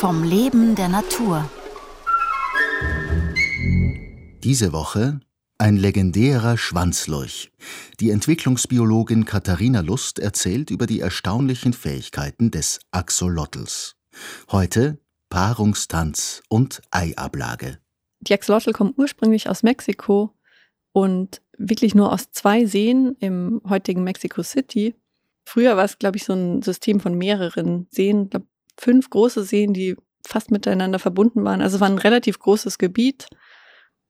vom Leben der Natur. Diese Woche ein legendärer Schwanzlurch. Die Entwicklungsbiologin Katharina Lust erzählt über die erstaunlichen Fähigkeiten des Axolotls. Heute Paarungstanz und Eiablage. Die Axolotl kommen ursprünglich aus Mexiko und wirklich nur aus zwei Seen im heutigen Mexico City. Früher war es, glaube ich, so ein System von mehreren Seen, glaub, fünf große Seen, die fast miteinander verbunden waren. Also es war ein relativ großes Gebiet.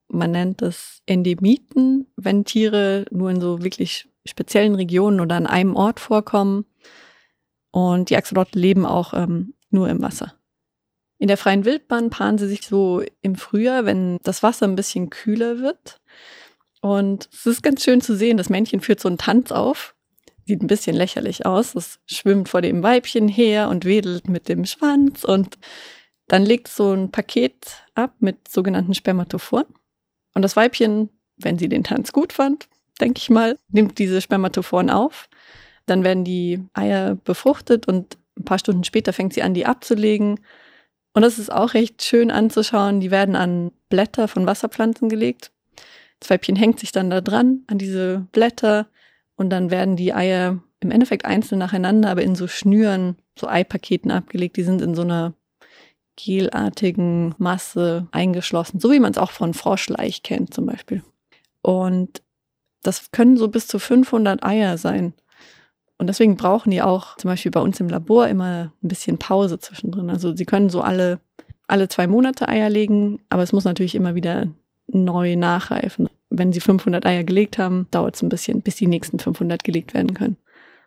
Man nennt es Endemiten, wenn Tiere nur in so wirklich speziellen Regionen oder an einem Ort vorkommen. Und die Axolotl leben auch ähm, nur im Wasser. In der freien Wildbahn paaren sie sich so im Frühjahr, wenn das Wasser ein bisschen kühler wird. Und es ist ganz schön zu sehen, das Männchen führt so einen Tanz auf. Sieht ein bisschen lächerlich aus. Es schwimmt vor dem Weibchen her und wedelt mit dem Schwanz und dann legt so ein Paket ab mit sogenannten Spermatophoren. Und das Weibchen, wenn sie den Tanz gut fand, denke ich mal, nimmt diese Spermatophoren auf. Dann werden die Eier befruchtet und ein paar Stunden später fängt sie an, die abzulegen. Und das ist auch recht schön anzuschauen. Die werden an Blätter von Wasserpflanzen gelegt. Das Weibchen hängt sich dann da dran, an diese Blätter. Und dann werden die Eier im Endeffekt einzeln nacheinander, aber in so Schnüren, so Eipaketen abgelegt. Die sind in so einer gelartigen Masse eingeschlossen, so wie man es auch von Froschleich kennt zum Beispiel. Und das können so bis zu 500 Eier sein. Und deswegen brauchen die auch zum Beispiel bei uns im Labor immer ein bisschen Pause zwischendrin. Also sie können so alle, alle zwei Monate Eier legen, aber es muss natürlich immer wieder neu nachreifen. Wenn sie 500 Eier gelegt haben, dauert es ein bisschen, bis die nächsten 500 gelegt werden können.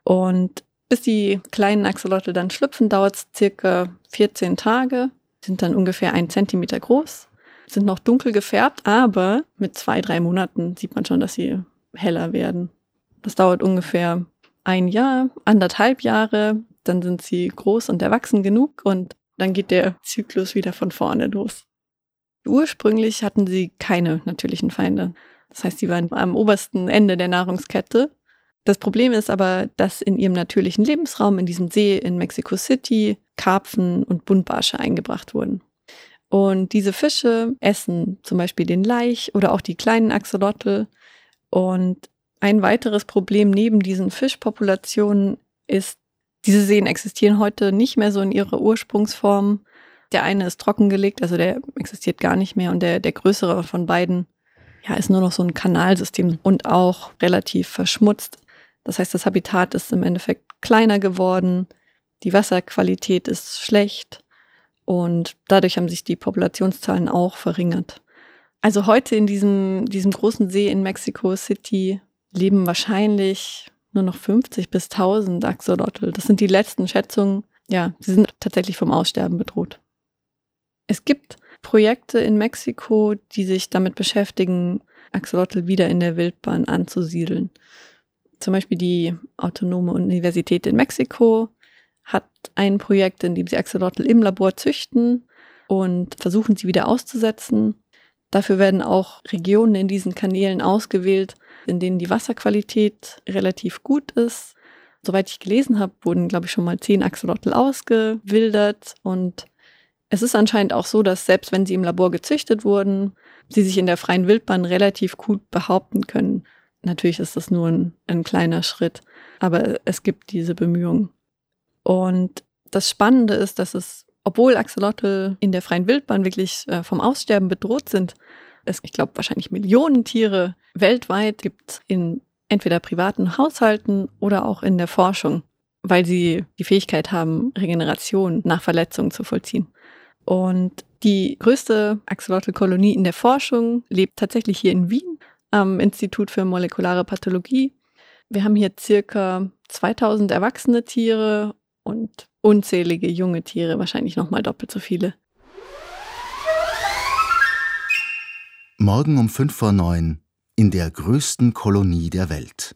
Und bis die kleinen Axolotl dann schlüpfen, dauert es circa 14 Tage, sind dann ungefähr ein Zentimeter groß, sind noch dunkel gefärbt, aber mit zwei, drei Monaten sieht man schon, dass sie heller werden. Das dauert ungefähr ein Jahr, anderthalb Jahre, dann sind sie groß und erwachsen genug und dann geht der Zyklus wieder von vorne los. Ursprünglich hatten sie keine natürlichen Feinde. Das heißt, sie waren am obersten Ende der Nahrungskette. Das Problem ist aber, dass in ihrem natürlichen Lebensraum, in diesem See in Mexico City, Karpfen und Buntbarsche eingebracht wurden. Und diese Fische essen zum Beispiel den Laich oder auch die kleinen Axolotl. Und ein weiteres Problem neben diesen Fischpopulationen ist, diese Seen existieren heute nicht mehr so in ihrer Ursprungsform. Der eine ist trockengelegt, also der existiert gar nicht mehr. Und der, der größere von beiden ja, ist nur noch so ein Kanalsystem und auch relativ verschmutzt. Das heißt, das Habitat ist im Endeffekt kleiner geworden, die Wasserqualität ist schlecht und dadurch haben sich die Populationszahlen auch verringert. Also heute in diesem, diesem großen See in Mexico City leben wahrscheinlich nur noch 50 bis 1000 Axolotl. Das sind die letzten Schätzungen. Ja, sie sind tatsächlich vom Aussterben bedroht. Es gibt Projekte in Mexiko, die sich damit beschäftigen, Axolotl wieder in der Wildbahn anzusiedeln. Zum Beispiel die Autonome Universität in Mexiko hat ein Projekt, in dem sie Axolotl im Labor züchten und versuchen sie wieder auszusetzen. Dafür werden auch Regionen in diesen Kanälen ausgewählt, in denen die Wasserqualität relativ gut ist. Soweit ich gelesen habe, wurden, glaube ich, schon mal zehn Axolotl ausgewildert. Und es ist anscheinend auch so, dass selbst wenn sie im Labor gezüchtet wurden, sie sich in der freien Wildbahn relativ gut behaupten können. Natürlich ist das nur ein, ein kleiner Schritt, aber es gibt diese Bemühungen. Und das Spannende ist, dass es, obwohl Axolotl in der freien Wildbahn wirklich äh, vom Aussterben bedroht sind, es, ich glaube, wahrscheinlich Millionen Tiere weltweit gibt in entweder privaten Haushalten oder auch in der Forschung, weil sie die Fähigkeit haben, Regeneration nach Verletzungen zu vollziehen. Und die größte Axolotl-Kolonie in der Forschung lebt tatsächlich hier in Wien am Institut für molekulare Pathologie. Wir haben hier circa 2000 erwachsene Tiere und unzählige junge Tiere, wahrscheinlich noch mal doppelt so viele. Morgen um fünf vor neun in der größten Kolonie der Welt.